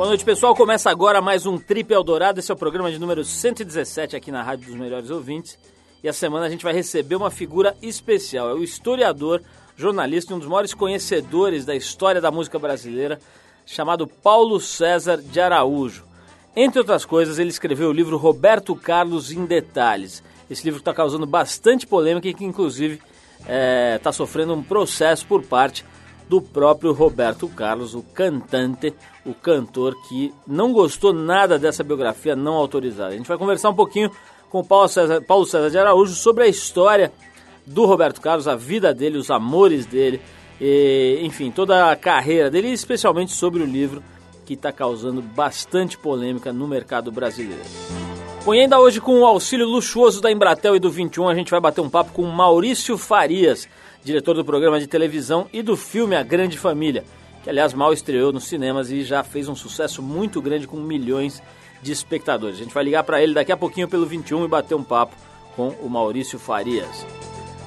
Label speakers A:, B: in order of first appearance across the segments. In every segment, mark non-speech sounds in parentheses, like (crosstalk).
A: Boa noite, pessoal. Começa agora mais um Trip Eldorado. Esse é o programa de número 117 aqui na Rádio dos Melhores Ouvintes. E a semana a gente vai receber uma figura especial. É o historiador, jornalista e um dos maiores conhecedores da história da música brasileira, chamado Paulo César de Araújo. Entre outras coisas, ele escreveu o livro Roberto Carlos em Detalhes. Esse livro está causando bastante polêmica e que, inclusive, está é, tá sofrendo um processo por parte do próprio Roberto Carlos, o cantante, o cantor que não gostou nada dessa biografia não autorizada. A gente vai conversar um pouquinho com Paulo César, Paulo César de Araújo sobre a história do Roberto Carlos, a vida dele, os amores dele, e, enfim, toda a carreira dele, especialmente sobre o livro que está causando bastante polêmica no mercado brasileiro. Bom, e ainda hoje com o auxílio luxuoso da Embratel e do 21, a gente vai bater um papo com Maurício Farias, diretor do programa de televisão e do filme A Grande Família, que aliás mal estreou nos cinemas e já fez um sucesso muito grande com milhões de espectadores. A gente vai ligar para ele daqui a pouquinho pelo 21 e bater um papo com o Maurício Farias.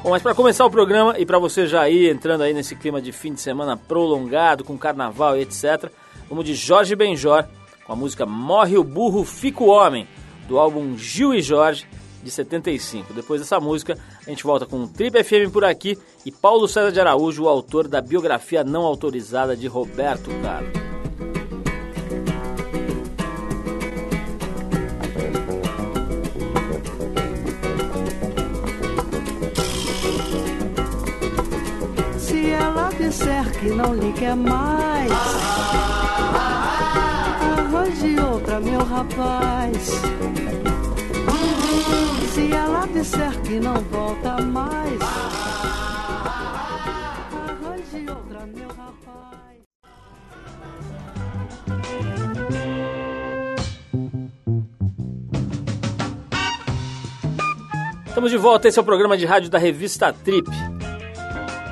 A: Bom, mas para começar o programa e para você já ir entrando aí nesse clima de fim de semana prolongado com carnaval e etc, vamos de Jorge Benjor com a música Morre o Burro, Fica o Homem, do álbum Gil e Jorge, de 75. Depois dessa música, a gente volta com Trip FM por aqui e Paulo César de Araújo, o autor da biografia não autorizada de Roberto Carlos.
B: Se ela disser que não lhe quer mais, arranje outra, meu rapaz. Se ela disser que não volta mais.
A: Estamos de volta, esse é o programa de rádio da revista Trip.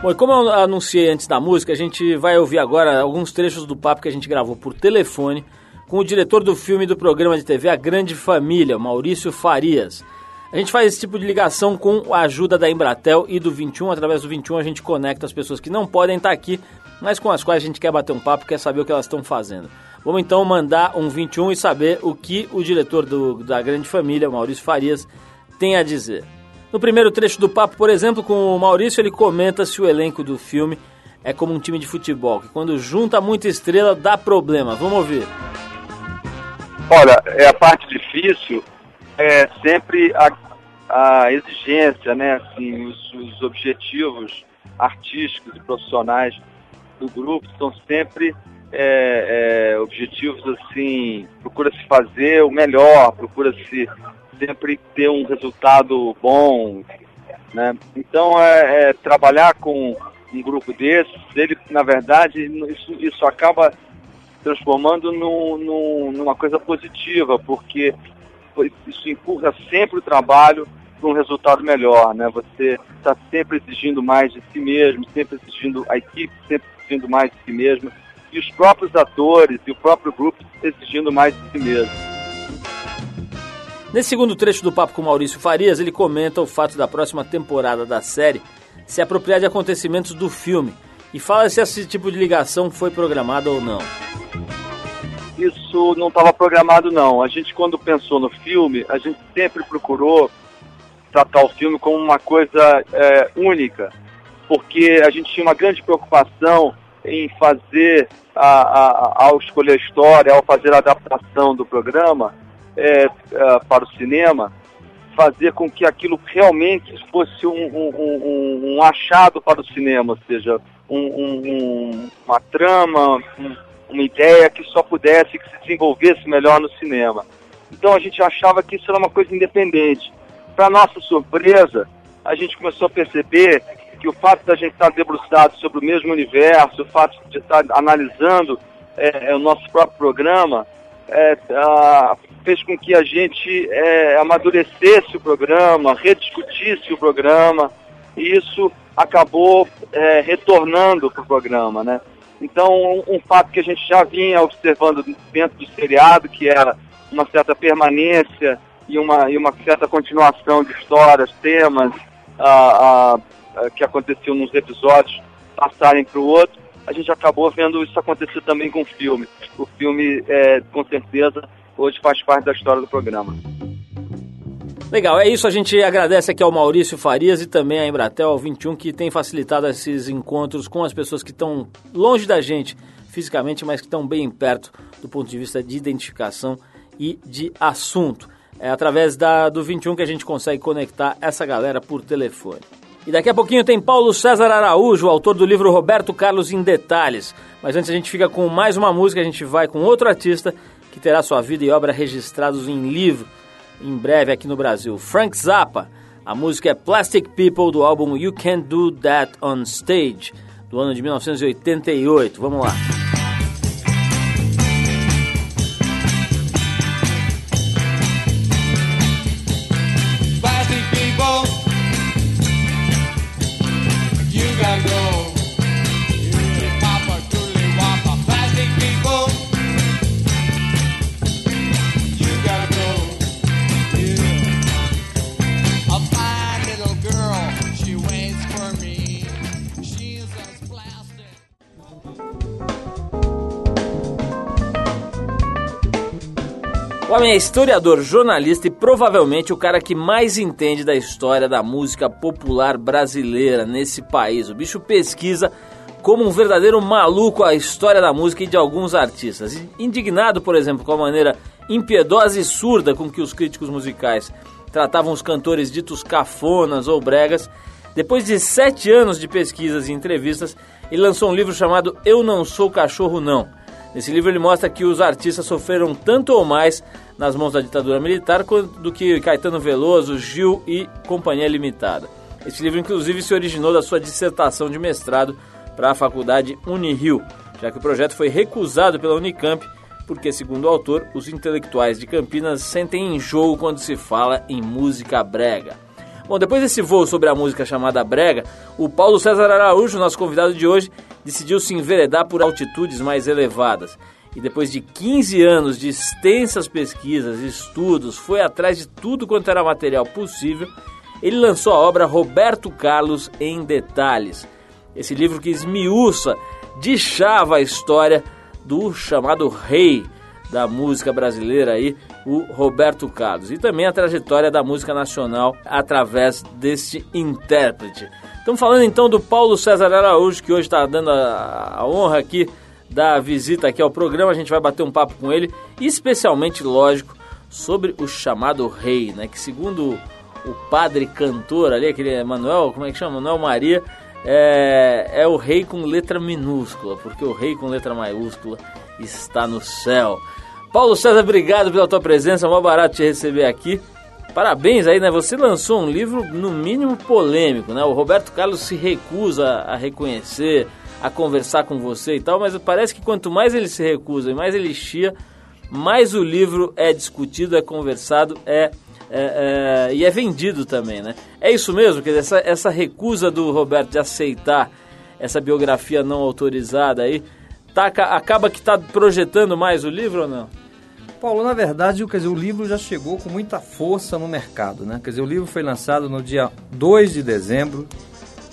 A: Bom, e como eu anunciei antes da música, a gente vai ouvir agora alguns trechos do papo que a gente gravou por telefone com o diretor do filme do programa de TV A Grande Família, Maurício Farias. A gente faz esse tipo de ligação com a ajuda da Embratel e do 21. Através do 21 a gente conecta as pessoas que não podem estar aqui, mas com as quais a gente quer bater um papo, quer saber o que elas estão fazendo. Vamos então mandar um 21 e saber o que o diretor do, da grande família, Maurício Farias, tem a dizer. No primeiro trecho do papo, por exemplo, com o Maurício, ele comenta se o elenco do filme é como um time de futebol, que quando junta muita estrela dá problema. Vamos ouvir.
C: Olha, é a parte difícil é sempre a, a exigência, né, assim, os, os, objetivos artísticos e profissionais do grupo são sempre é, é, objetivos assim, procura-se fazer o melhor, procura-se sempre ter um resultado bom, né? Então é, é, trabalhar com um grupo desses, ele na verdade isso, isso acaba transformando no, no, numa coisa positiva, porque isso empurra sempre o trabalho para um resultado melhor, né? Você está sempre exigindo mais de si mesmo, sempre exigindo a equipe, sempre exigindo mais de si mesmo, e os próprios atores e o próprio grupo exigindo mais de si mesmo.
A: Nesse segundo trecho do papo com Maurício Farias, ele comenta o fato da próxima temporada da série se apropriar de acontecimentos do filme e fala se esse tipo de ligação foi programada ou não
C: isso não estava programado não. A gente quando pensou no filme, a gente sempre procurou tratar o filme como uma coisa é, única, porque a gente tinha uma grande preocupação em fazer, a, a, ao escolher a história, ao fazer a adaptação do programa é, é, para o cinema, fazer com que aquilo realmente fosse um, um, um, um achado para o cinema, ou seja, uma trama, uma ideia que só pudesse, que se desenvolvesse melhor no cinema. Então a gente achava que isso era uma coisa independente. Para nossa surpresa, a gente começou a perceber que o fato da gente estar debruçado sobre o mesmo universo, o fato de estar analisando é, é o nosso próprio programa, é, a, fez com que a gente é, amadurecesse o programa, rediscutisse o programa, e isso acabou é, retornando para o programa, né? Então, um, um, fato que a gente já vinha observando dentro do seriado, que era uma certa permanência e uma, e uma certa continuação de histórias, temas ah, ah, que aconteciam nos episódios passarem para o outro, a gente acabou vendo isso acontecer também com o filme. O filme, é, com certeza, hoje faz parte da história do programa.
A: Legal, é isso. A gente agradece aqui ao Maurício Farias e também à Embratel, ao 21, que tem facilitado esses encontros com as pessoas que estão longe da gente fisicamente, mas que estão bem perto do ponto de vista de identificação e de assunto. É através da, do 21 que a gente consegue conectar essa galera por telefone. E daqui a pouquinho tem Paulo César Araújo, autor do livro Roberto Carlos em Detalhes. Mas antes a gente fica com mais uma música, a gente vai com outro artista que terá sua vida e obra registrados em livro em breve aqui no Brasil. Frank Zappa. A música é Plastic People do álbum You Can't Do That on Stage, do ano de 1988. Vamos lá. É historiador, jornalista e provavelmente o cara que mais entende da história da música popular brasileira nesse país. O bicho pesquisa como um verdadeiro maluco a história da música e de alguns artistas. Indignado, por exemplo, com a maneira impiedosa e surda com que os críticos musicais tratavam os cantores ditos cafonas ou bregas, depois de sete anos de pesquisas e entrevistas, ele lançou um livro chamado Eu Não Sou Cachorro Não Nesse livro ele mostra que os artistas sofreram tanto ou mais nas mãos da ditadura militar do que Caetano Veloso, Gil e Companhia Limitada. Esse livro inclusive se originou da sua dissertação de mestrado para a faculdade Unirio, já que o projeto foi recusado pela Unicamp porque, segundo o autor, os intelectuais de Campinas sentem enjoo quando se fala em música brega. Bom, depois desse voo sobre a música chamada Brega, o Paulo César Araújo, nosso convidado de hoje, decidiu se enveredar por altitudes mais elevadas. E depois de 15 anos de extensas pesquisas estudos, foi atrás de tudo quanto era material possível, ele lançou a obra Roberto Carlos em Detalhes. Esse livro que esmiuça, deschava a história do chamado rei da música brasileira aí, o Roberto Carlos. E também a trajetória da música nacional através deste intérprete. Estamos falando então do Paulo César Araújo, que hoje está dando a, a, honra aqui da visita aqui ao programa. A gente vai bater um papo com ele, especialmente, lógico, sobre o chamado rei, né? Que segundo o padre cantor ali, aquele Manuel, como é que chama? Manuel Maria, é, é o rei com letra minúscula, porque o rei com letra maiúscula está no céu. Paulo César, obrigado pela tua presença, é um barato te receber aqui. Parabéns aí, né? Você lançou um livro no mínimo polêmico, né? O Roberto Carlos se recusa a reconhecer, a conversar com você e tal, mas parece que quanto mais ele se recusa e mais ele chia, mais o livro é discutido, é conversado, é, é, é, e é vendido também, né? É isso mesmo, quer dizer, essa, essa recusa do Roberto de aceitar essa biografia não autorizada aí, tá, acaba que está projetando mais o livro ou não?
D: Paulo, na verdade, quer dizer, o livro já chegou com muita força no mercado, né? Quer dizer, o livro foi lançado no dia 2 de dezembro,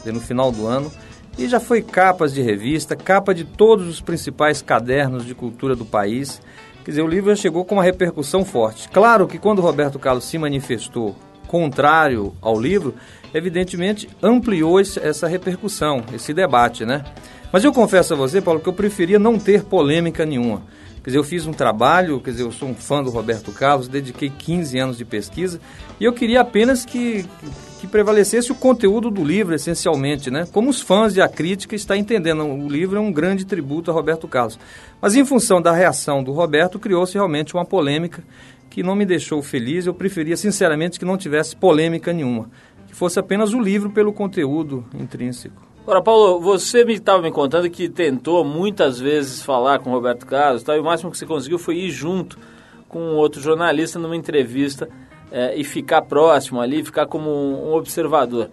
D: no final do ano, e já foi capas de revista, capa de todos os principais cadernos de cultura do país. Quer dizer, o livro já chegou com uma repercussão forte. Claro que quando Roberto Carlos se manifestou contrário ao livro, evidentemente ampliou essa repercussão, esse debate, né? Mas eu confesso a você, Paulo, que eu preferia não ter polêmica nenhuma. Quer dizer, eu fiz um trabalho, quer dizer, eu sou um fã do Roberto Carlos, dediquei 15 anos de pesquisa e eu queria apenas que, que prevalecesse o conteúdo do livro, essencialmente, né? Como os fãs e a crítica estão entendendo, o livro é um grande tributo a Roberto Carlos. Mas em função da reação do Roberto, criou-se realmente uma polêmica que não me deixou feliz. Eu preferia, sinceramente, que não tivesse polêmica nenhuma, que fosse apenas o livro pelo conteúdo intrínseco.
A: Agora, Paulo, você me estava me contando que tentou muitas vezes falar com Roberto Carlos tá? e o máximo que você conseguiu foi ir junto com outro jornalista numa entrevista é, e ficar próximo ali, ficar como um observador.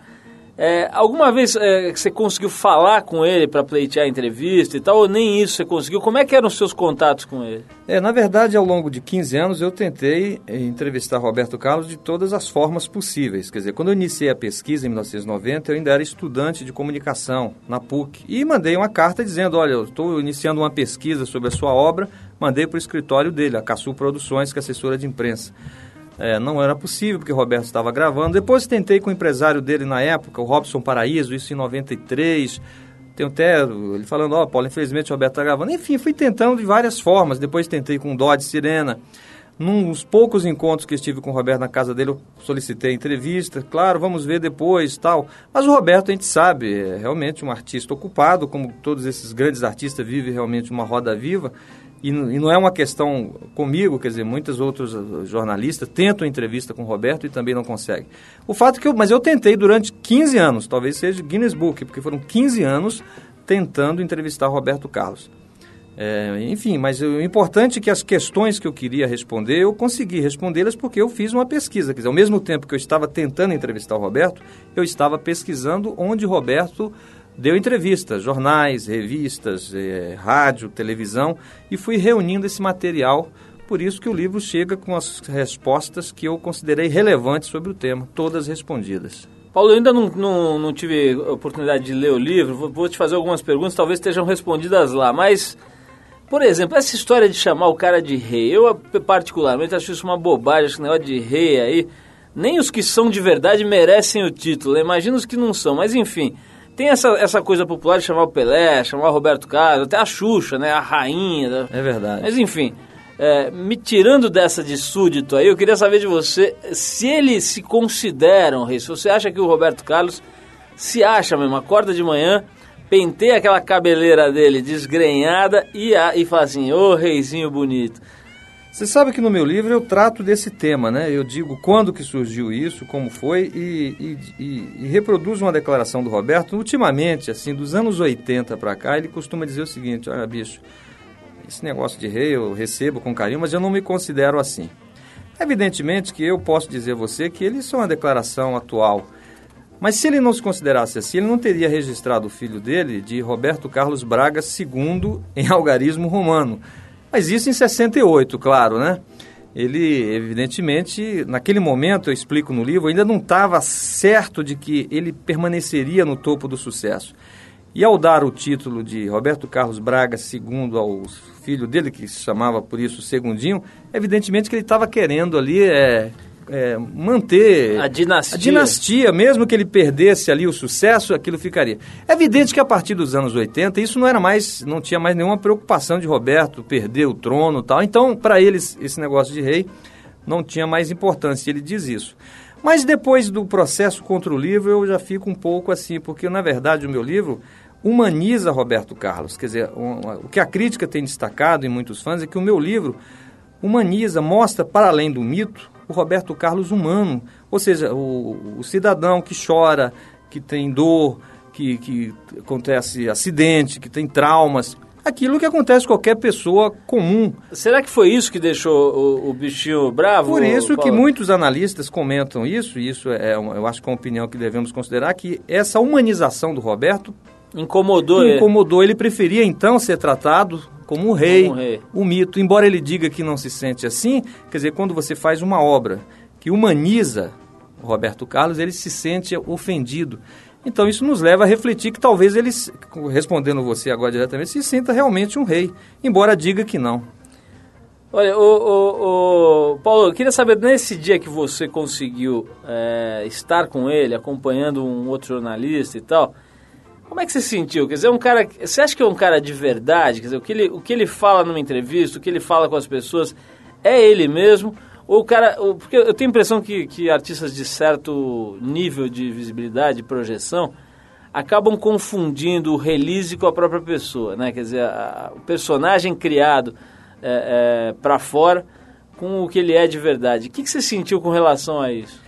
A: É, alguma vez é, você conseguiu falar com ele para pleitear a entrevista e tal, ou nem isso você conseguiu? Como é que eram os seus contatos com ele?
D: É, na verdade, ao longo de 15 anos, eu tentei eh, entrevistar Roberto Carlos de todas as formas possíveis. Quer dizer, quando eu iniciei a pesquisa em 1990, eu ainda era estudante de comunicação na PUC e mandei uma carta dizendo, olha, eu estou iniciando uma pesquisa sobre a sua obra, mandei para o escritório dele, a Caçul Produções, que é assessora de imprensa. É, não era possível, porque o Roberto estava gravando. Depois tentei com o empresário dele na época, o Robson Paraíso, isso em 93. Tem até ele falando, ó, oh, Paulo, infelizmente o Roberto está gravando. Enfim, fui tentando de várias formas. Depois tentei com o Dodge Sirena. Nos poucos encontros que estive com o Roberto na casa dele, eu solicitei entrevista. Claro, vamos ver depois tal. Mas o Roberto, a gente sabe, é realmente um artista ocupado, como todos esses grandes artistas vivem realmente uma roda viva. E, e, não é uma questão comigo, quer dizer, muitos outros uh, jornalistas tentam entrevista com o Roberto e também não conseguem. O fato é que eu, mas eu tentei durante 15 anos, talvez seja Guinness Book, porque foram 15 anos tentando entrevistar Roberto Carlos. É, enfim, mas o importante é que as questões que eu queria responder, eu consegui respondê-las porque eu fiz uma pesquisa. Quer dizer, ao mesmo tempo que eu estava tentando entrevistar o Roberto, eu estava pesquisando onde Roberto deu entrevistas, jornais, revistas, eh, rádio, televisão, e fui reunindo esse material. Por isso que o livro chega com as respostas que eu considerei relevantes sobre o tema, todas respondidas.
A: Paulo, eu ainda não, não, não tive oportunidade de ler o livro, vou, vou te fazer algumas perguntas, talvez estejam respondidas lá, mas, por exemplo, essa história de chamar o cara de rei, eu particularmente acho isso uma bobagem, esse negócio de rei aí, nem os que são de verdade merecem o título, imagina os que não são, mas enfim... Tem essa, essa coisa popular de chamar o Pelé, chamar o Roberto Carlos, até a Xuxa, né? A rainha.
D: É verdade.
A: Mas enfim, é, me tirando dessa de súdito aí, eu queria saber de você se ele se considera um rei. Se você acha que o Roberto Carlos se acha mesmo, acorda de manhã, penteia aquela cabeleira dele desgrenhada e, a, e fala assim, ô oh, reizinho bonito.
D: Você sabe que no meu livro eu trato desse tema, né? Eu digo quando que surgiu isso, como foi, e, e, e, e reproduzo uma declaração do Roberto. Ultimamente, assim, dos anos 80 para cá, ele costuma dizer o seguinte, olha, bicho, esse negócio de rei eu recebo com carinho, mas eu não me considero assim. Evidentemente que eu posso dizer a você que ele é uma declaração atual. Mas se ele não se considerasse assim, ele não teria registrado o filho dele de Roberto Carlos Braga II em algarismo romano. Mas isso em 68, claro, né? Ele, evidentemente, naquele momento, eu explico no livro, ainda não estava certo de que ele permaneceria no topo do sucesso. E ao dar o título de Roberto Carlos Braga II ao filho dele, que se chamava por isso Segundinho, evidentemente que ele estava querendo ali é, é, manter
A: a dinastia.
D: a dinastia, mesmo que ele perdesse ali o sucesso, aquilo ficaria. É evidente que a partir dos anos 80, isso não era mais, não tinha mais nenhuma preocupação de Roberto perder o trono tal. Então, para eles, esse negócio de rei não tinha mais importância, ele diz isso. Mas depois do processo contra o livro, eu já fico um pouco assim, porque na verdade o meu livro humaniza Roberto Carlos. Quer dizer, o que a crítica tem destacado em muitos fãs é que o meu livro humaniza, mostra para além do mito o Roberto Carlos humano, ou seja, o, o cidadão que chora, que tem dor, que, que acontece acidente, que tem traumas, aquilo que acontece com qualquer pessoa comum.
A: Será que foi isso que deixou o, o bichinho bravo?
D: Por isso Paulo? que muitos analistas comentam isso, e isso é, eu acho que é uma opinião que devemos considerar, que essa humanização do Roberto
A: incomodou,
D: incomodou ele. ele preferia então ser tratado como um rei, como um rei, o mito. Embora ele diga que não se sente assim, quer dizer, quando você faz uma obra que humaniza o Roberto Carlos, ele se sente ofendido. Então isso nos leva a refletir que talvez ele, respondendo você agora diretamente, se sinta realmente um rei, embora diga que não.
A: Olha, o, o, o, Paulo, eu queria saber, nesse dia que você conseguiu é, estar com ele, acompanhando um outro jornalista e tal, como é que você sentiu? Quer dizer, um cara. Você acha que é um cara de verdade? Quer dizer, o que ele, o que ele fala numa entrevista, o que ele fala com as pessoas, é ele mesmo? Ou o cara. Ou, porque eu tenho a impressão que, que artistas de certo nível de visibilidade, de projeção, acabam confundindo o release com a própria pessoa, né? Quer dizer, a, o personagem criado é, é, para fora com o que ele é de verdade. O que, que você sentiu com relação a isso?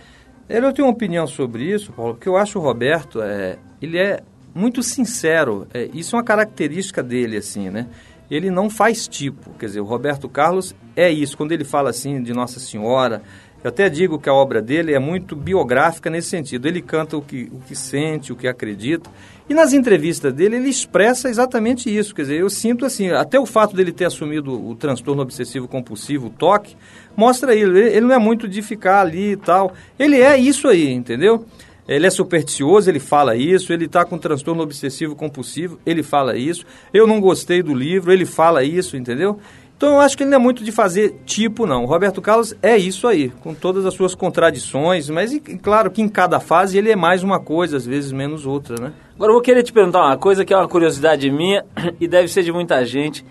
D: Eu tenho uma opinião sobre isso, Paulo, porque eu acho o Roberto, é, ele é muito sincero. É, isso é uma característica dele, assim, né? Ele não faz tipo. Quer dizer, o Roberto Carlos é isso. Quando ele fala assim de Nossa Senhora, Eu até digo que a obra dele é muito biográfica nesse sentido. Ele canta o que, o que sente, o que acredita. E nas entrevistas dele, ele expressa exatamente isso. Quer dizer, eu sinto assim, até o fato dele ter assumido o transtorno obsessivo compulsivo, o toque, mostra ele. Ele não é muito de ficar ali e tal. Ele é isso aí, entendeu? Ele é supersticioso, ele fala isso. Ele está com transtorno obsessivo compulsivo, ele fala isso. Eu não gostei do livro, ele fala isso, entendeu? Então eu acho que ele não é muito de fazer tipo, não. O Roberto Carlos é isso aí, com todas as suas contradições, mas e, claro que em cada fase ele é mais uma coisa, às vezes menos outra, né?
A: Agora eu vou querer te perguntar uma coisa que é uma curiosidade minha (coughs) e deve ser de muita gente.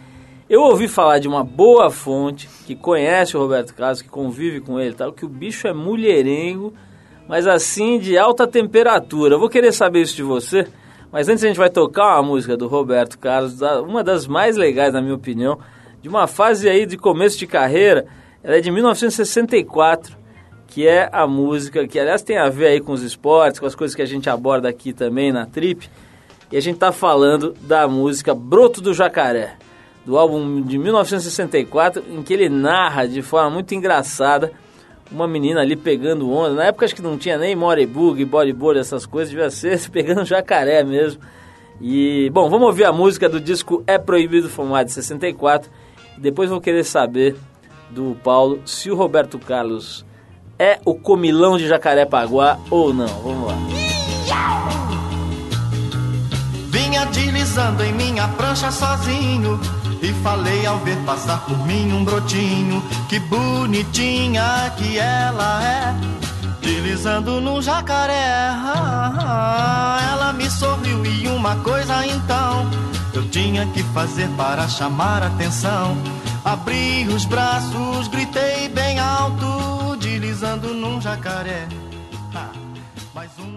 A: Eu ouvi falar de uma boa fonte que conhece o Roberto Carlos, que convive com ele, tal, que o bicho é mulherengo, mas assim de alta temperatura. Eu vou querer saber isso de você, mas antes a gente vai tocar uma música do Roberto Carlos, uma das mais legais na minha opinião de uma fase aí de começo de carreira, ela é de 1964, que é a música que, aliás, tem a ver aí com os esportes, com as coisas que a gente aborda aqui também na Trip. E a gente está falando da música Broto do Jacaré, do álbum de 1964, em que ele narra de forma muito engraçada uma menina ali pegando onda. Na época acho que não tinha nem morebug, bodyboard, essas coisas, devia ser (laughs) pegando jacaré mesmo. E, bom, vamos ouvir a música do disco É Proibido Fumar de 64 depois vou querer saber do Paulo se o Roberto Carlos é o comilão de Jacarepaguá ou não. Vamos lá.
E: Vinha deslizando em minha prancha sozinho e falei ao ver passar por mim um brotinho. Que bonitinha que ela é, deslizando no jacaré. Ela me sorriu e uma coisa então eu tinha que fazer para chamar atenção? Abri os braços, gritei bem alto, deslizando num jacaré. Ha, mais uma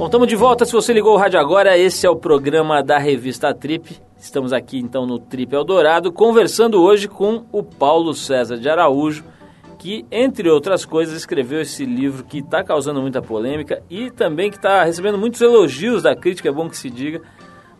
A: Bom, estamos de volta. Se você ligou o rádio agora, esse é o programa da revista Trip. Estamos aqui então no Trip Eldorado, conversando hoje com o Paulo César de Araújo que, entre outras coisas, escreveu esse livro que está causando muita polêmica e também que está recebendo muitos elogios da crítica, é bom que se diga.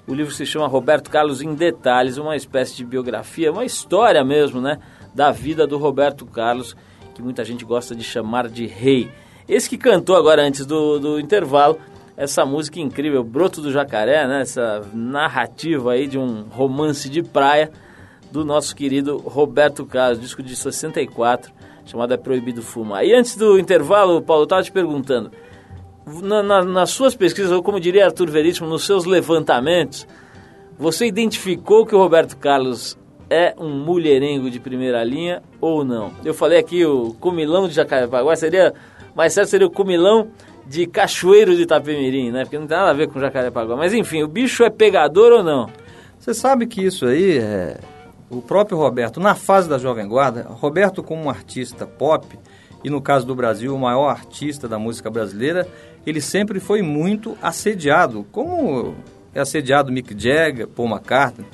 A: O livro se chama Roberto Carlos em Detalhes, uma espécie de biografia, uma história mesmo, né, da vida do Roberto Carlos, que muita gente gosta de chamar de rei. Esse que cantou agora antes do, do intervalo, essa música incrível, Broto do Jacaré, né, essa narrativa aí de um romance de praia do nosso querido Roberto Carlos, disco de 64 chamada Proibido Fumar. E antes do intervalo, Paulo, eu estava te perguntando, na, na, nas suas pesquisas, ou como diria Arthur Veríssimo, nos seus levantamentos, você identificou que o Roberto Carlos é um mulherengo de primeira linha ou não? Eu falei aqui o comilão de Jacarepaguá, seria, mais certo seria o comilão de Cachoeiro de Itapemirim, né? Porque não tem nada a ver com Jacarepaguá. Mas enfim, o bicho é pegador ou não?
D: Você sabe que isso aí é, o próprio Roberto, na fase da Jovem Guarda, Roberto como um artista pop, e no caso do Brasil, o maior artista da música brasileira, ele sempre foi muito assediado, como é assediado Mick Jagger, Paul McCartney.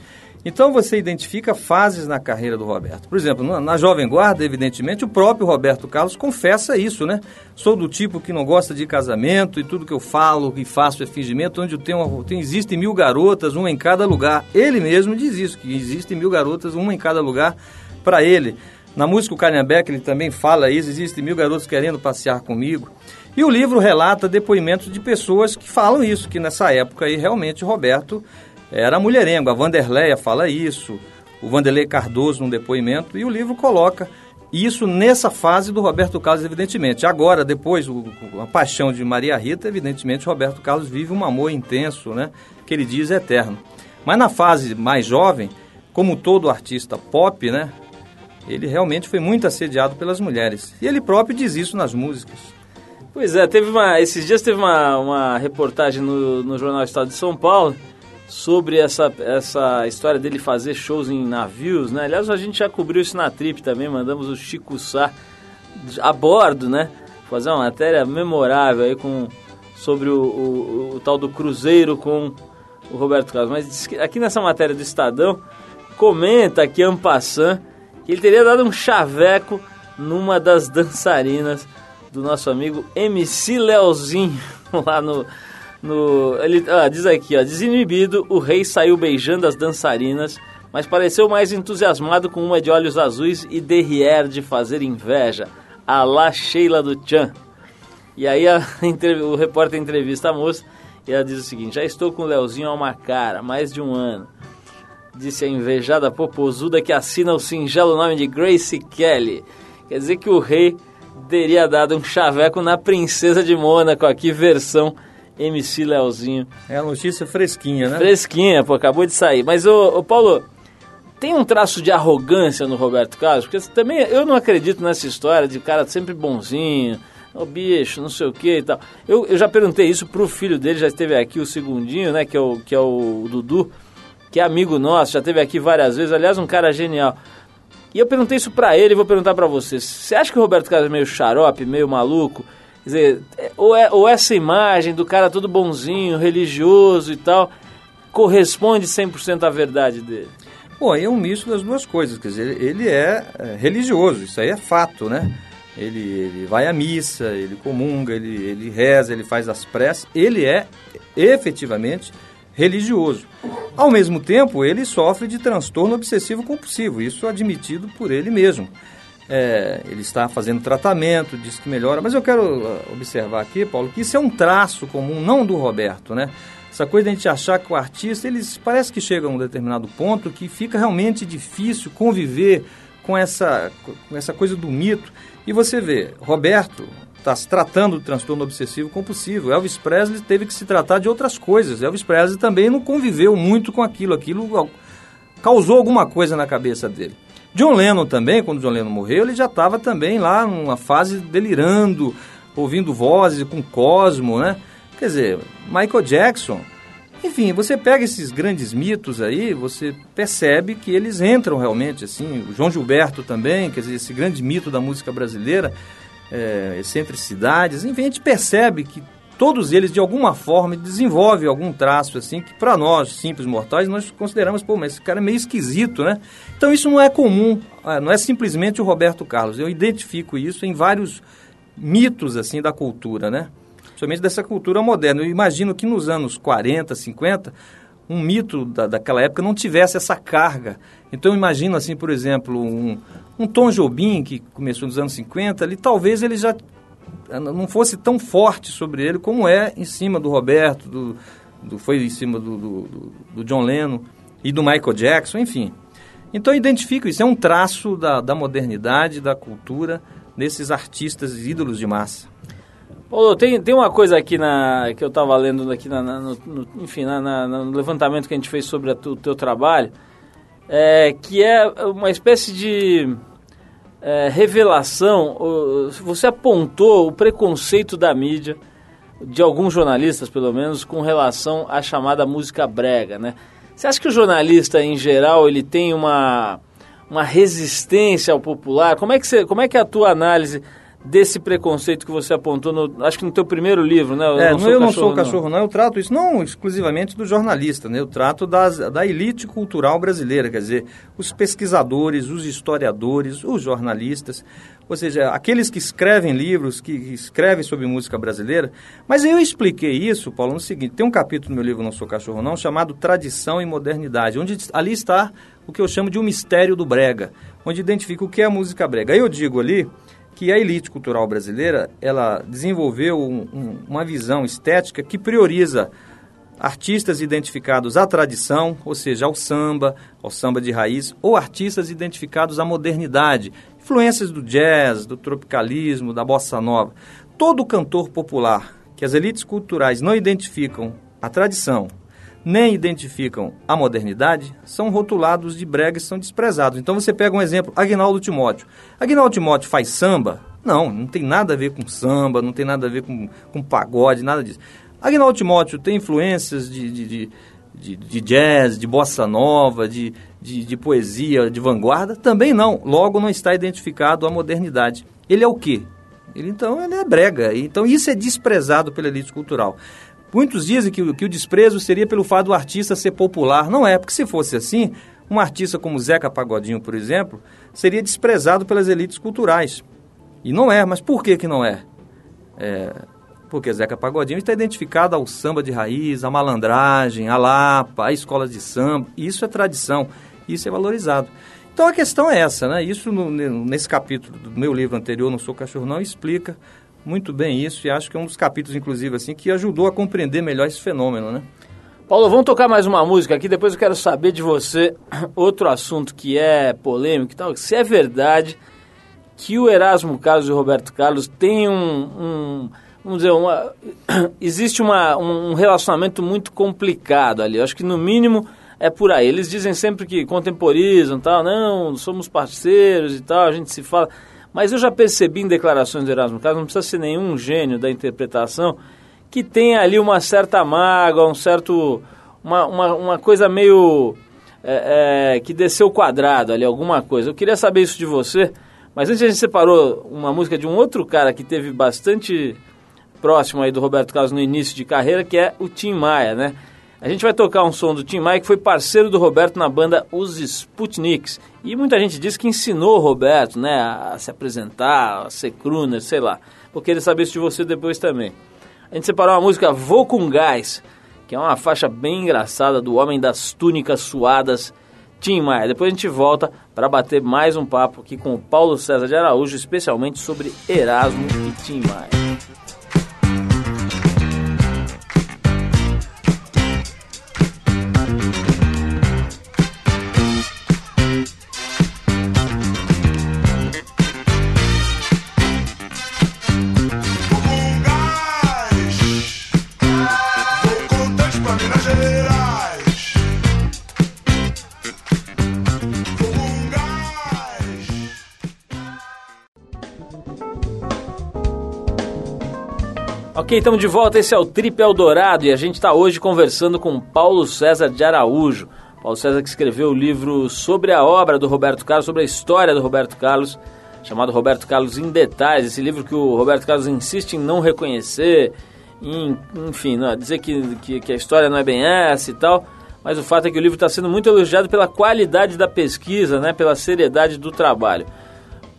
D: Então você identifica fases na carreira do Roberto. Por exemplo, na, Jovem Guarda, evidentemente, o próprio Roberto Carlos confessa isso, né? Sou do tipo que não gosta de casamento e tudo que eu falo e faço é fingimento, onde eu tenho, tem, existem mil garotas, uma em cada lugar. Ele mesmo diz isso, que existem mil garotas, uma em cada lugar para ele. Na música O Calhambeck ele também fala isso, existem mil garotos querendo passear comigo. E o livro relata depoimentos de pessoas que falam isso, que nessa época aí realmente Roberto era mulherengo. A Vanderleia fala isso, o Vanderlei Cardoso num depoimento, e o livro coloca isso nessa fase do Roberto Carlos, evidentemente. Agora, depois, o, a paixão de Maria Rita, evidentemente, Roberto Carlos vive um amor intenso, né? Que ele diz eterno. Mas na fase mais jovem, como todo artista pop, né? Ele realmente foi muito assediado pelas mulheres. E ele próprio diz isso nas músicas.
A: Pois é, teve uma. Esses dias teve uma, uma reportagem no, no Jornal Estado de São Paulo sobre essa, essa história dele fazer shows em navios, né? Aliás, a gente já cobriu isso na Trip também, mandamos o Chico Sá a bordo, né? Fazer uma matéria memorável aí com, sobre o, o, o tal do Cruzeiro com o Roberto Carlos. Mas aqui nessa matéria do Estadão, comenta aqui Ampassan que ele teria dado um chaveco numa das dançarinas do nosso amigo MC Leozinho, (laughs) lá no, No, ele ah, diz aqui, ó, desinibido, o rei saiu beijando as dançarinas, mas pareceu mais entusiasmado com uma de olhos azuis e derrière de fazer inveja, a la Sheila do Chan. E aí a, (laughs) o repórter entrevista a moça e ela diz o seguinte: Já estou com o Leozinho a uma cara, mais de um ano. Disse a invejada popozuda que assina o singelo nome de Grace Kelly. Quer dizer que o rei teria dado um chaveco na princesa de Mônaco, aqui versão MC Leozinho.
D: É a notícia fresquinha, né?
A: Fresquinha, pô, acabou de sair. Mas, ô, ô Paulo, tem um traço de arrogância no Roberto Carlos? Porque também eu não acredito nessa história de cara sempre bonzinho, ô oh, bicho, não sei o que e tal. Eu, eu já perguntei isso pro filho dele, já esteve aqui o segundinho, né, que é o, que é o Dudu que é amigo nosso, já teve aqui várias vezes, aliás, um cara genial. E eu perguntei isso pra ele e vou perguntar pra você. Você acha que o Roberto Carlos é meio xarope, meio maluco? Quer dizer, ou, é, ou essa imagem do cara todo bonzinho, religioso e tal, corresponde 100% à verdade dele?
D: Bom, é um misto das duas coisas. Quer dizer, ele é, é religioso, isso aí é fato, né? Ele, ele vai à missa, ele comunga, ele, ele reza, ele faz as preces. Ele é efetivamente religioso. Ao mesmo tempo, ele sofre de transtorno obsessivo compulsivo, isso admitido por ele mesmo. É, ele está fazendo tratamento, diz que melhora, mas eu quero uh, observar aqui, Paulo, que isso é um traço comum, não do Roberto, né? Essa coisa de a gente achar que o artista, eles parece que chega a um determinado ponto que fica realmente difícil conviver com essa, com essa coisa do mito. E você vê, Roberto, está se tratando do transtorno obsessivo compulsivo. Elvis Presley teve que se tratar de outras coisas. Elvis Presley também não conviveu muito com aquilo. Aquilo causou alguma coisa na cabeça dele. John Lennon também, quando John Lennon morreu, ele já estava também lá numa fase delirando, ouvindo vozes com Cosmo, né? Quer dizer, Michael Jackson. Enfim, você pega esses grandes mitos aí, você percebe que eles entram realmente, assim, o João Gilberto também, quer dizer, esse grande mito da música brasileira, é, excentricidades, enfim, a gente percebe que todos eles, de alguma forma, desenvolvem algum traço, assim, que para nós, simples mortais, nós consideramos, pô, mas esse cara é meio esquisito, né? Então isso não é comum, é, não é simplesmente o Roberto Carlos. Eu identifico isso em vários mitos, assim, da cultura, né? Principalmente dessa cultura moderna. Eu imagino que nos anos 40, 50, um mito da, daquela época não tivesse essa carga. Então eu imagino, assim, por exemplo, um, um Tom Jobim, que começou nos anos 50, ali, talvez ele já não fosse tão forte sobre ele como é em cima do Roberto, do, do foi em cima do, do, do, John Lennon e do Michael Jackson, enfim. Então eu identifico isso, é um traço da, da modernidade, da cultura, desses artistas ídolos de massa.
A: Paulo, tem, tem uma coisa aqui na, que eu estava lendo aqui, na, na no, enfim, na, na, no levantamento que a gente fez sobre o teu trabalho, é, que é uma espécie de é, revelação. Você apontou o preconceito da mídia, de alguns jornalistas pelo menos, com relação à chamada música brega, né? Você acha que o jornalista em geral ele tem uma, uma resistência ao popular? Como é que você, como é que é a tua análise desse preconceito que você apontou, no, acho que no teu primeiro livro, né?
D: Eu é, não, não eu não sou o cachorro, não. Eu trato isso não exclusivamente do jornalista, né? Eu trato das, da elite cultural brasileira, quer dizer, os pesquisadores, os historiadores, os jornalistas, ou seja, aqueles que escrevem livros, que, escrevem sobre música brasileira. Mas eu expliquei isso, Paulo, no seguinte, tem um capítulo no meu livro Não Sou Cachorro Não, chamado Tradição e Modernidade, onde ali está o que eu chamo de o um mistério do brega, onde identifica o que é a música brega. Aí eu digo ali que a elite cultural brasileira ela desenvolveu um, um, uma visão estética que prioriza artistas identificados à tradição, ou seja, ao samba, ao samba de raiz, ou artistas identificados à modernidade, influências do jazz, do tropicalismo, da bossa nova. Todo cantor popular que as elites culturais não identificam a tradição, nem identificam a modernidade, são rotulados de brega e são desprezados. Então você pega um exemplo, Agnaldo Timóteo. Agnaldo Timóteo faz samba? Não, não tem nada a ver com samba, não tem nada a ver com, com pagode, nada disso. Agnaldo Timóteo tem influências de, de, de, de, jazz, de bossa nova, de, de, de poesia, de vanguarda? Também não. Logo não está identificado a modernidade. Ele é o quê? Ele, então, ele é brega. Então, isso é desprezado pela elite cultural. Muitos dizem que, que o desprezo seria pelo fato do artista ser popular. Não é, porque se fosse assim, um artista como Zeca Pagodinho, por exemplo, seria desprezado pelas elites culturais. E não é, mas por que, que não é? é porque Zeca Pagodinho está identificado ao samba de raiz, à malandragem, à lapa, à escola de samba. Isso é tradição, isso é valorizado. Então a questão é essa, né? Isso no, nesse capítulo do meu livro anterior, Não Sou Cachorro Não, explica muito bem isso e acho que é um dos capítulos, inclusive, assim, que ajudou a compreender melhor esse fenômeno, né?
A: Paulo, vamos tocar mais uma música aqui, depois eu quero saber de você (clears throat) outro assunto que é polêmico e tal, se é verdade que o Erasmo Carlos e o Roberto Carlos têm um, um vamos dizer, uma, (clears throat) existe uma, um relacionamento muito complicado ali. Eu acho que no mínimo é por aí. Eles dizem sempre que contemporizam, tal, não, somos parceiros e tal, a gente se fala. Mas eu já percebi em declarações do Erasmo Carlos, não precisa ser nenhum gênio da interpretação, que tem ali uma certa mágoa, um certo, uma, uma, uma coisa meio é, é, que desceu quadrado ali, alguma coisa. Eu queria saber isso de você, mas antes a gente separou uma música de um outro cara que teve bastante próximo aí do Roberto Carlos no início de carreira, que é o Tim Maia, né? A gente vai tocar um som do Tim Maia, que foi parceiro do Roberto na banda Os Sputniks. E muita gente diz que ensinou o Roberto, né, a se apresentar, a ser crooner, sei lá. Vou querer saber isso de você depois também. A gente separou uma música Vou com Gás, que é uma faixa bem engraçada do Homem das Túnicas Suadas, Tim Maia. Depois a gente volta para bater mais um papo aqui com o Paulo César de Araújo, especialmente sobre Erasmo e Tim Maia. Ok, estamos de volta. Esse é o Trip Eldorado e a gente está hoje conversando com Paulo César de Araújo. Paulo César que escreveu o livro sobre a obra do Roberto Carlos, sobre a história do Roberto Carlos, chamado Roberto Carlos em Detalhes. Esse livro que o Roberto Carlos insiste em não reconhecer, em, enfim, não, dizer que, que, que a história não é bem essa e tal. Mas o fato é que o livro está sendo muito elogiado pela qualidade da pesquisa, né, pela seriedade do trabalho.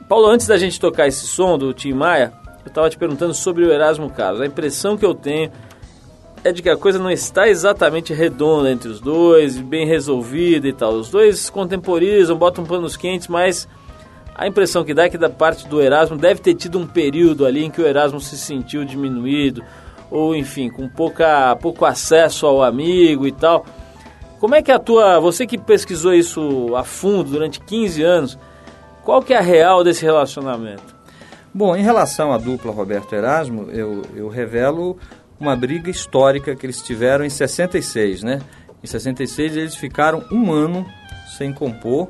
A: Paulo, antes da gente tocar esse som do Tim Maia, eu estava te perguntando sobre o Erasmo Carlos. A impressão que eu tenho é de que a coisa não está exatamente redonda entre os dois, bem resolvida e tal. Os dois contemporizam, botam panos quentes, mas a impressão que dá é que da parte do Erasmo deve ter tido um período ali em que o Erasmo se sentiu diminuído, ou enfim, com pouca, pouco acesso ao amigo e tal. Como é que a tua, você que pesquisou isso a fundo durante 15 anos, qual que é a real desse relacionamento?
D: Bom, em relação à dupla Roberto Erasmo, eu, eu revelo uma briga histórica que eles tiveram em 66, né? Em 66 eles ficaram um ano sem compor,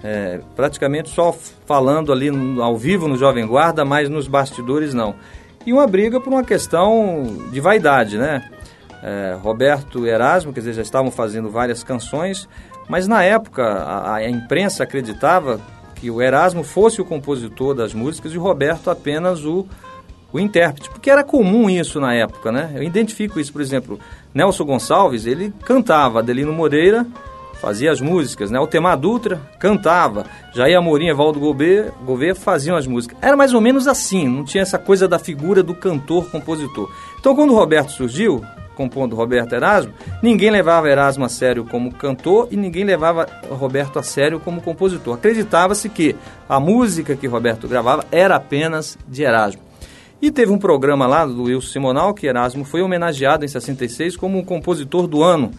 D: é, praticamente só falando ali no, ao vivo no Jovem Guarda, mas nos bastidores não. E uma briga por uma questão de vaidade, né? É, Roberto Erasmo, quer dizer, já estavam fazendo várias canções, mas na época a, a imprensa acreditava que o Erasmo fosse o compositor das músicas e o Roberto apenas o, o intérprete, porque era comum isso na época, né? Eu identifico isso, por exemplo, Nelson Gonçalves, ele cantava, Adelino Moreira fazia as músicas, né? O Temar Dutra cantava, Jair Amorim e Valdo Gouveia faziam as músicas. Era mais ou menos assim, não tinha essa coisa da figura do cantor-compositor. Então, quando o Roberto surgiu, compondo Roberto Erasmo, ninguém levava Erasmo a sério como cantor e ninguém levava Roberto a sério como compositor. Acreditava-se que a música que Roberto gravava era apenas de Erasmo. E teve um programa lá do Wilson Simonal que Erasmo foi homenageado em 66 como um compositor do ano.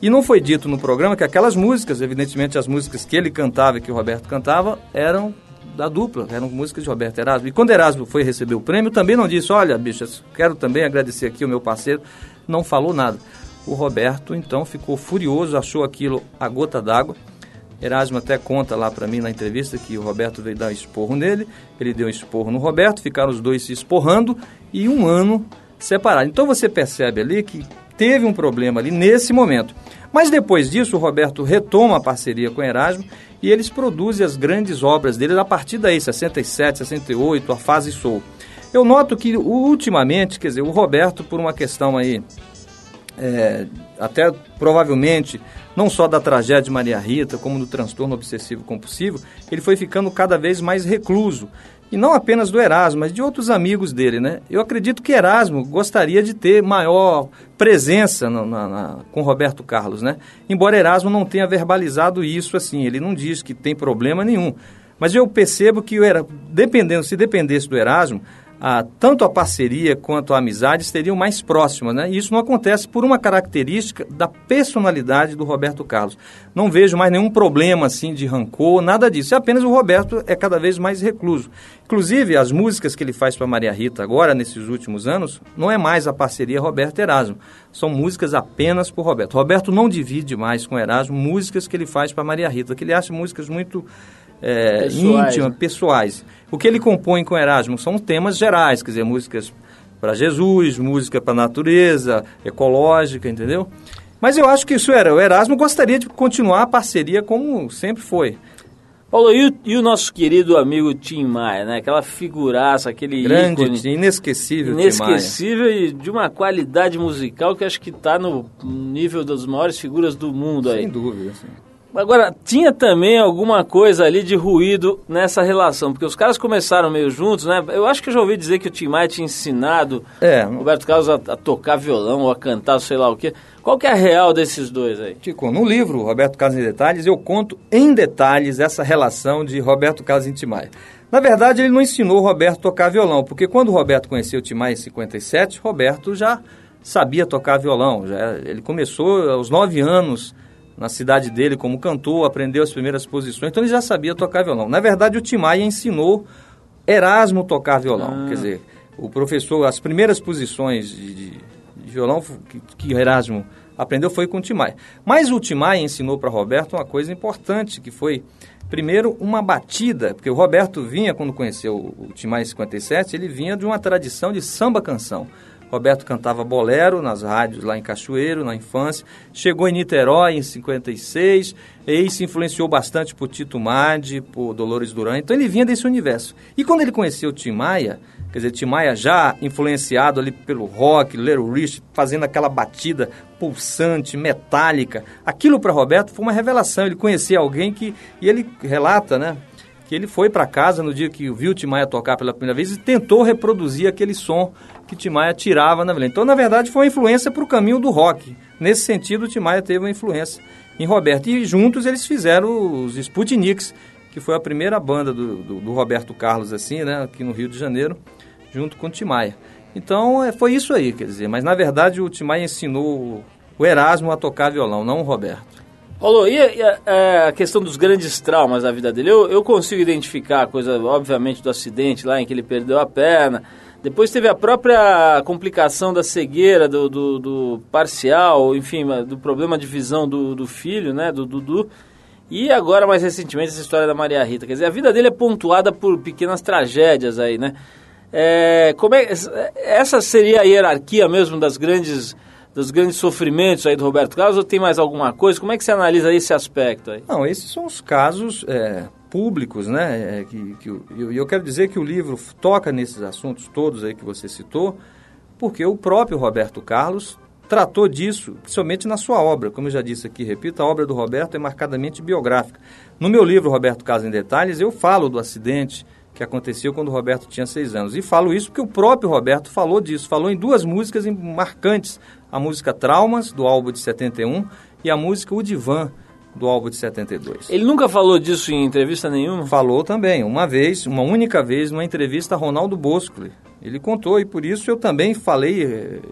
D: E não foi dito no programa que aquelas músicas, evidentemente as músicas que ele cantava e que o Roberto cantava, eram da dupla, eram músicas de Roberto Erasmo. E quando Erasmo foi receber o prêmio, também não disse: Olha, bichas, quero também agradecer aqui o meu parceiro não falou nada. O Roberto então ficou furioso, achou aquilo a gota d'água. Erasmo até conta lá para mim na entrevista que o Roberto veio dar esporro nele, ele deu esporro no Roberto, ficaram os dois se esporrando e um ano separado. Então você percebe ali que teve um problema ali nesse momento. Mas depois disso, o Roberto retoma a parceria com Erasmo e eles produzem as grandes obras deles a partir daí, 67, 68, a fase Soul. Eu noto que ultimamente, quer dizer, o Roberto, por uma questão aí, é, até provavelmente, não só da tragédia de Maria Rita, como do transtorno obsessivo compulsivo, ele foi ficando cada vez mais recluso. e não apenas do Erasmo, mas de outros amigos dele, né? Eu acredito que Erasmo gostaria de ter maior presença no, na, na, com Roberto Carlos, né? Embora Erasmo não tenha verbalizado isso assim, ele não diz que tem problema nenhum. Mas eu percebo que, era, dependendo, se dependesse do Erasmo, a, tanto a parceria quanto a amizade seriam mais próximas, né? E isso não acontece por uma característica da personalidade do Roberto Carlos. Não vejo mais nenhum problema assim de rancor, nada disso. É apenas o Roberto é cada vez mais recluso. Inclusive, as músicas que ele faz para Maria Rita agora, nesses últimos anos, não é mais a parceria Roberto Erasmo. São músicas apenas por Roberto. Roberto não divide mais com Erasmo músicas que ele faz para Maria Rita, que ele acha músicas muito é, pessoais, íntimas, né? pessoais. O que ele compõe com Erasmo são temas gerais, quer dizer, músicas para Jesus, música para a natureza, ecológica, entendeu? Mas eu acho que isso era. O Erasmo gostaria de continuar a parceria como sempre foi.
A: Paulo, e o, e o, nosso querido amigo Tim Maia, né? Aquela figuraça, aquele
D: Grande,
A: ícone...
D: inesquecível
A: Inesquecível e de uma qualidade musical que acho que está no nível das maiores figuras do mundo
D: Sem
A: aí.
D: Sem dúvida, sim.
A: Agora, tinha também alguma coisa ali de ruído nessa relação, porque os caras começaram meio juntos, né? Eu acho que eu já ouvi dizer que o Tim Maia tinha ensinado é, o Roberto Carlos a, a, tocar violão ou a cantar, sei lá o quê. Qual que é a real desses dois aí?
D: Tico, no livro Roberto Carlos em Detalhes, eu conto em detalhes essa relação de Roberto Carlos e Tim Maia. Na verdade, ele não ensinou o Roberto a tocar violão, porque quando o Roberto conheceu o Tim Maia em 57, Roberto já sabia tocar violão. Já, ele começou aos nove anos na cidade dele como cantor, aprendeu as primeiras posições, então ele já sabia tocar violão. Na verdade, o Timaya ensinou Erasmo a tocar violão, ah. quer dizer, o professor, as primeiras posições de, de, de violão que, que Erasmo aprendeu foi com o Timaya. Mas o Timaya ensinou para Roberto uma coisa importante, que foi, primeiro, uma batida, porque o Roberto vinha, quando conheceu o Timaya em 57, ele vinha de uma tradição de samba-canção. Roberto cantava bolero nas rádios lá em Cachoeiro, na infância. Chegou em Niterói em 56, e se influenciou bastante por Tito Madi, por Dolores Duran. Então ele vinha desse universo. E quando ele conheceu Tim Maia, quer dizer, Tim Maia já influenciado ali pelo rock, Little Rich, fazendo aquela batida pulsante, metálica. Aquilo para Roberto foi uma revelação. Ele conhecia alguém que. E ele relata, né? Que ele foi para casa no dia que viu o Timaya tocar pela primeira vez e tentou reproduzir aquele som que Timaya tirava na violência. Então, na verdade, foi uma influência para o caminho do rock. Nesse sentido, Timaya teve uma influência em Roberto. E juntos eles fizeram os Sputniks, que foi a primeira banda do, do, do Roberto Carlos, assim, né, aqui no Rio de Janeiro, junto com Timaya. Então, é, foi isso aí, quer dizer. Mas, na verdade, o Timaya ensinou o Erasmo a tocar violão, não o Roberto.
A: Paulo, e, a, e a, a, questão dos grandes traumas da vida dele? Eu, eu consigo identificar a coisa, obviamente, do acidente lá em que ele perdeu a perna. Depois teve a própria complicação da cegueira, do, do, do parcial, enfim, do problema de visão do, do filho, né, do Dudu. E agora, mais recentemente, essa história da Maria Rita. Quer dizer, a vida dele é pontuada por pequenas tragédias aí, né? É, como é, essa seria a hierarquia mesmo das grandes dos grandes sofrimentos aí do Roberto Carlos ou tem mais alguma coisa? Como é que você analisa esse aspecto aí?
D: Não, esses são os casos é, públicos, né? É, que, que eu, eu quero dizer que o livro toca nesses assuntos todos aí que você citou, porque o próprio Roberto Carlos tratou disso, principalmente na sua obra. Como eu já disse aqui, repito, a obra do Roberto é marcadamente biográfica. No meu livro, Roberto Carlos em Detalhes, eu falo do acidente que aconteceu quando o Roberto tinha seis anos. E falo isso porque o próprio Roberto falou disso, falou em duas músicas marcantes a música Traumas, do álbum de 71, e a música O Divã, do álbum de 72.
A: Ele nunca falou disso em entrevista nenhuma?
D: Falou também, uma vez, uma única vez, numa entrevista a Ronaldo Bosco. Ele contou e por isso eu também falei,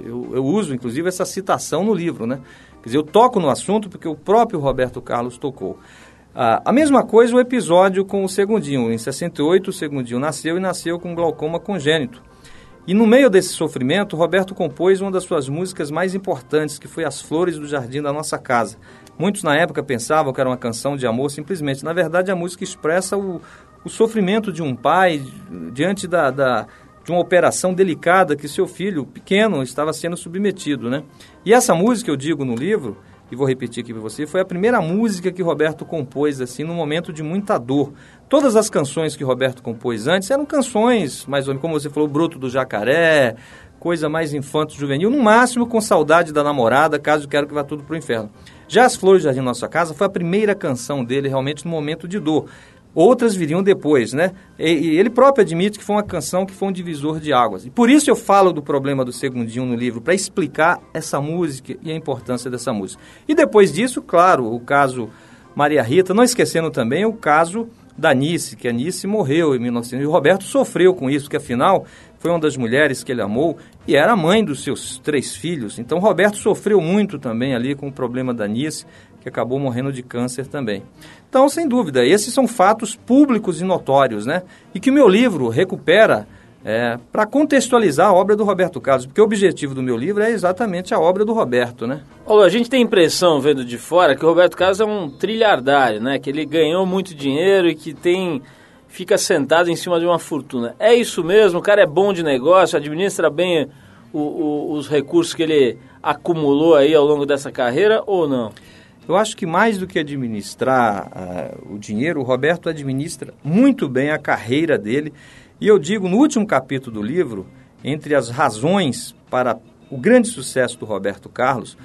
D: eu, eu uso inclusive essa citação no livro, né? Quer dizer, eu toco no assunto porque o próprio Roberto Carlos tocou. Ah, a mesma coisa o episódio com o Segundinho. Em 68, o Segundinho nasceu e nasceu com glaucoma congênito. E no meio desse sofrimento, Roberto compôs uma das suas músicas mais importantes, que foi As Flores do Jardim da Nossa Casa. Muitos na época pensavam que era uma canção de amor simplesmente. Na verdade, a música expressa o, o sofrimento de um pai diante da, da, de uma operação delicada que seu filho pequeno estava sendo submetido. Né? E essa música, eu digo no livro, e vou repetir aqui para você, foi a primeira música que Roberto compôs assim num momento de muita dor. Todas as canções que Roberto compôs antes eram canções, mais ou menos, como você falou, Bruto do Jacaré, coisa mais infanto-juvenil, no máximo com saudade da namorada, caso quero que vá tudo pro inferno. Já As Flores do Jardim Nossa Casa foi a primeira canção dele realmente no momento de dor. Outras viriam depois, né? E ele próprio admite que foi uma canção que foi um divisor de águas. E por isso eu falo do problema do Segundinho no livro, para explicar essa música e a importância dessa música. E depois disso, claro, o caso Maria Rita, não esquecendo também o caso da Nice, que a Nice morreu em 1900. E o Roberto sofreu com isso, que afinal foi uma das mulheres que ele amou e era mãe dos seus três filhos. Então Roberto sofreu muito também ali com o problema da Nice, que acabou morrendo de câncer também. Então, sem dúvida, esses são fatos públicos e notórios, né? E que o meu livro recupera é, para contextualizar a obra do Roberto Carlos, porque o objetivo do meu livro é exatamente a obra do Roberto, né?
A: Olha, a gente tem a impressão, vendo de fora, que o Roberto Carlos é um trilhardário, né? Que ele ganhou muito dinheiro e que tem fica sentado em cima de uma fortuna. É isso mesmo? O cara é bom de negócio, administra bem o, o, os recursos que ele acumulou aí ao longo dessa carreira ou não?
D: Eu acho que mais do que administrar uh, o dinheiro, o Roberto administra muito bem a carreira dele. E eu digo no último capítulo do livro, entre as razões para o grande sucesso do Roberto Carlos,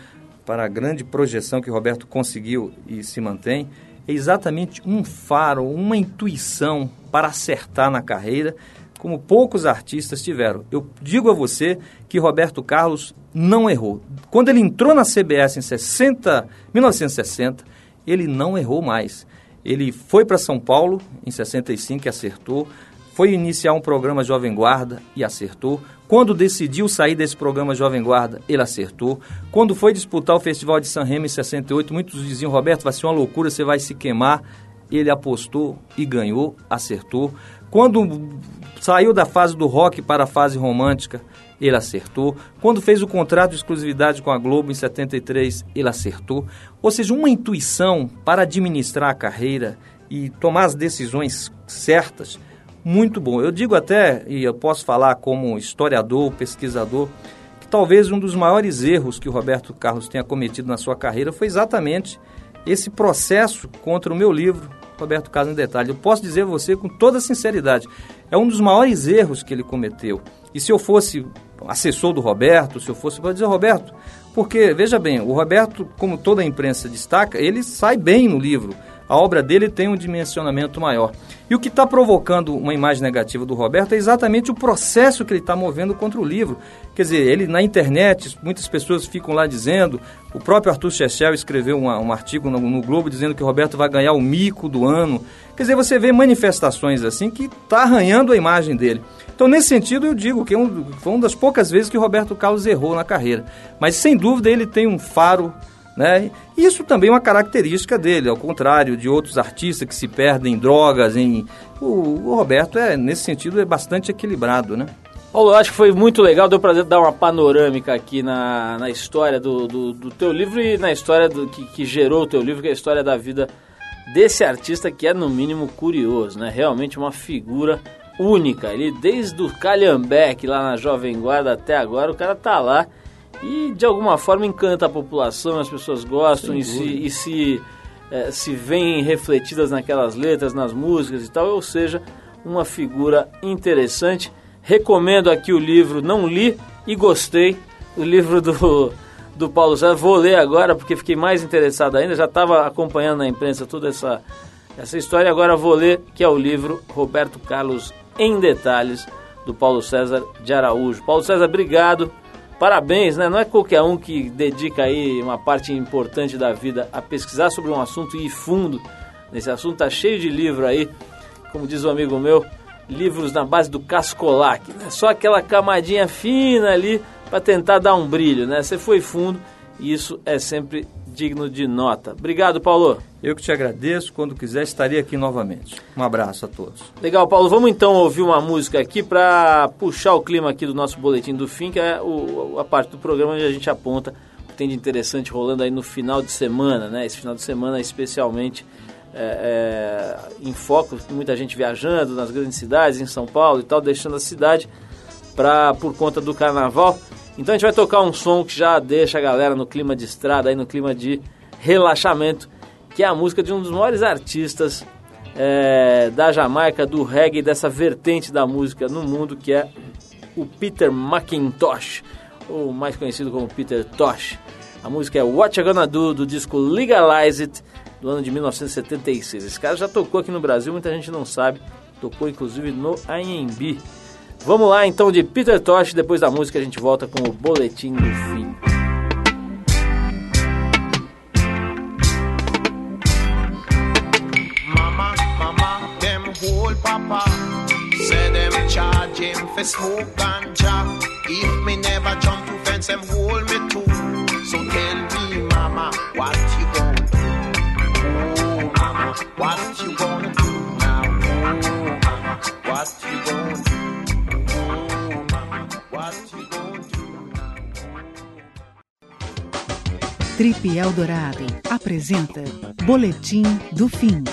D: para a grande projeção que Roberto conseguiu e se mantém, é exatamente um faro, uma intuição para acertar na carreira, como poucos artistas tiveram. Eu digo a você que Roberto Carlos não errou. Quando ele entrou na CBS em 60, 1960, ele não errou mais. Ele foi para São Paulo em 65 e acertou. Foi iniciar um programa Jovem Guarda e acertou. Quando decidiu sair desse programa Jovem Guarda, ele acertou. Quando foi disputar o Festival de San Remo em 68, muitos diziam, Roberto, vai ser uma loucura, você vai se queimar. Ele apostou e ganhou, acertou. Quando saiu da fase do rock para a fase romântica, ele acertou. Quando fez o contrato de exclusividade com a Globo em 73, ele acertou. Ou seja, uma intuição para administrar a carreira e tomar as decisões certas, muito bom. Eu digo até, e eu posso falar como historiador, pesquisador, que talvez um dos maiores erros que o Roberto Carlos tenha cometido na sua carreira foi exatamente esse processo contra o meu livro, Roberto Carlos em Detalhe. Eu posso dizer a você com toda sinceridade, é um dos maiores erros que ele cometeu. E se eu fosse assessor do Roberto, se eu fosse, para dizer, Roberto, porque, veja bem, o Roberto, como toda a imprensa destaca, ele sai bem no livro. A obra dele tem um dimensionamento maior. E o que está provocando uma imagem negativa do Roberto é exatamente o processo que ele está movendo contra o livro. Quer dizer, ele na internet, muitas pessoas ficam lá dizendo, o próprio Arthur Chechel escreveu uma, um artigo no, no, Globo dizendo que o Roberto vai ganhar o mico do ano. Quer dizer, você vê manifestações assim que está arranhando a imagem dele. Então, nesse sentido, eu digo que é um, foi uma das poucas vezes que o Roberto Carlos errou na carreira. Mas, sem dúvida, ele tem um faro né? Isso também é uma característica dele, ao contrário de outros artistas que se perdem em drogas. Em... O, Roberto, é nesse sentido, é bastante equilibrado. Né?
A: Paulo, acho que foi muito legal, deu para dar uma panorâmica aqui na, na história do, do, do teu livro e na história do, que, que gerou o teu livro, que é a história da vida desse artista que é, no mínimo, curioso, né? Realmente uma figura única. Ele, desde o Calhambeck lá na Jovem Guarda até agora, o cara tá lá e de alguma forma encanta a população, as pessoas gostam e se, e se, é, se veem refletidas naquelas letras, nas músicas e tal, ou seja, uma figura interessante. Recomendo aqui o livro, não li e gostei, o livro do, do Paulo César. Vou ler agora porque fiquei mais interessado ainda, já estava acompanhando na imprensa toda essa, essa história, agora vou ler, que é o livro Roberto Carlos em Detalhes, do Paulo César de Araújo. Paulo César, obrigado Parabéns, né? Não é qualquer um que dedica aí uma parte importante da vida a pesquisar sobre um assunto e ir fundo nesse assunto. Tá cheio de livro aí, como diz um amigo meu, livros na base do cascolac, né? Só aquela camadinha fina ali para tentar dar um brilho, né? Você foi fundo e isso é sempre digno de nota. Obrigado, Paulo.
D: Eu que te agradeço. Quando quiser, estaria aqui novamente. Um abraço a todos.
A: Legal, Paulo. Vamos então ouvir uma música aqui para puxar o clima aqui do nosso boletim do fim, que é o, a parte do programa onde a gente aponta o que tem de interessante rolando aí no final de semana, né? Esse final de semana especialmente é, é, em foco, muita gente viajando nas grandes cidades, em São Paulo e tal, deixando a cidade pra, por conta do carnaval. Então a gente vai tocar um som que já deixa a galera no clima de estrada, aí no clima de relaxamento, que é a música de um dos maiores artistas é, da Jamaica, do reggae, dessa vertente da música no mundo, que é o Peter McIntosh, ou mais conhecido como Peter Tosh. A música é What You Gonna Do, do disco Legalize It, do ano de 1976. Esse cara já tocou aqui no Brasil, muita gente não sabe. Tocou inclusive no AMB. Vamos lá então de Peter Tosh, depois da música a gente volta com o Boletim do Fim.
F: Mama, mama, them whole papa. Say them charge him for If me never jump to fence, them hold me too
B: Trip Eldorado apresenta Boletim do Fim.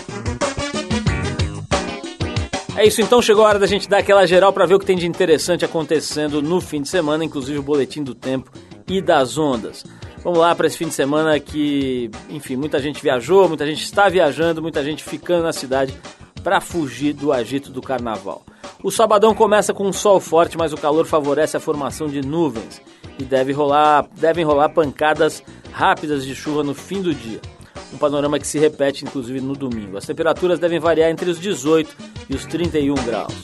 A: É isso, então chegou a hora da gente dar aquela geral para ver o que tem de interessante acontecendo no fim de semana, inclusive o boletim do tempo e das ondas. Vamos lá para esse fim de semana que, enfim, muita gente viajou, muita gente está viajando, muita gente ficando na cidade para fugir do agito do carnaval. O sabadão começa com um sol forte, mas o calor favorece a formação de nuvens e deve rolar, devem rolar pancadas rápidas de chuva no fim do dia. Um panorama que se repete inclusive no domingo. As temperaturas devem variar entre os 18 e os 31 graus.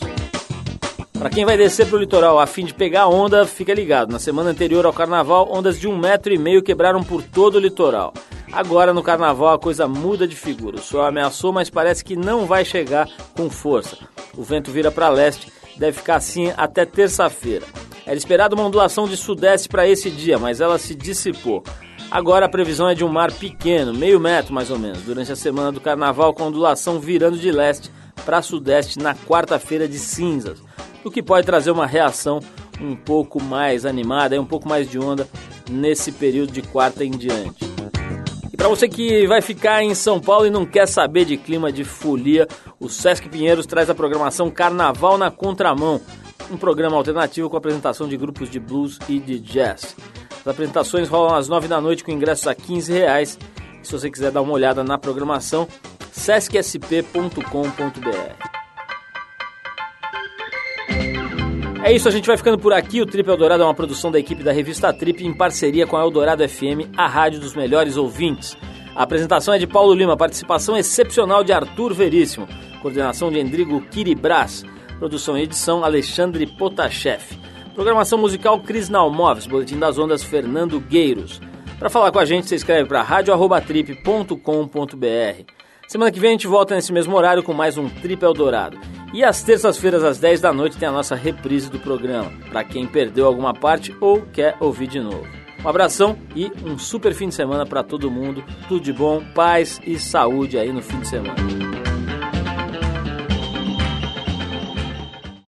A: Para quem vai descer para o litoral a fim de pegar onda, fica ligado. Na semana anterior ao carnaval, ondas de um metro e meio quebraram por todo o litoral. Agora no carnaval a coisa muda de figura. O sol ameaçou, mas parece que não vai chegar com força. O vento vira para leste, deve ficar assim até terça-feira. Era esperada uma ondulação de sudeste para esse dia, mas ela se dissipou. Agora a previsão é de um mar pequeno, meio metro mais ou menos, durante a semana do carnaval, com ondulação virando de leste para sudeste na quarta-feira de cinzas, o que pode trazer uma reação um pouco mais animada e um pouco mais de onda nesse período de quarta em diante. E para você que vai ficar em São Paulo e não quer saber de clima de folia, o Sesc Pinheiros traz a programação Carnaval na Contramão, um programa alternativo com apresentação de grupos de blues e de jazz. As apresentações rolam às 9 da noite com ingressos a 15 reais. Se você quiser dar uma olhada na programação, sescsp.com.br. É isso, a gente vai ficando por aqui. O Trip Eldorado é uma produção da equipe da revista Trip em parceria com a Eldorado FM, a rádio dos melhores ouvintes. A apresentação é de Paulo Lima, participação excepcional de Arthur Veríssimo, coordenação de Endrigo Kiribras, produção e edição Alexandre Potashev. Programação musical Cris Nalmoves, Boletim das Ondas Fernando Gueiros. Para falar com a gente, você escreve para radioarrobatrip.com.br. Semana que vem a gente volta nesse mesmo horário com mais um Trip Eldorado. E às terças-feiras, às 10 da noite, tem a nossa reprise do programa, para quem perdeu alguma parte ou quer ouvir de novo. Um abração e um super fim de semana para todo mundo. Tudo de bom, paz e saúde aí no fim de semana.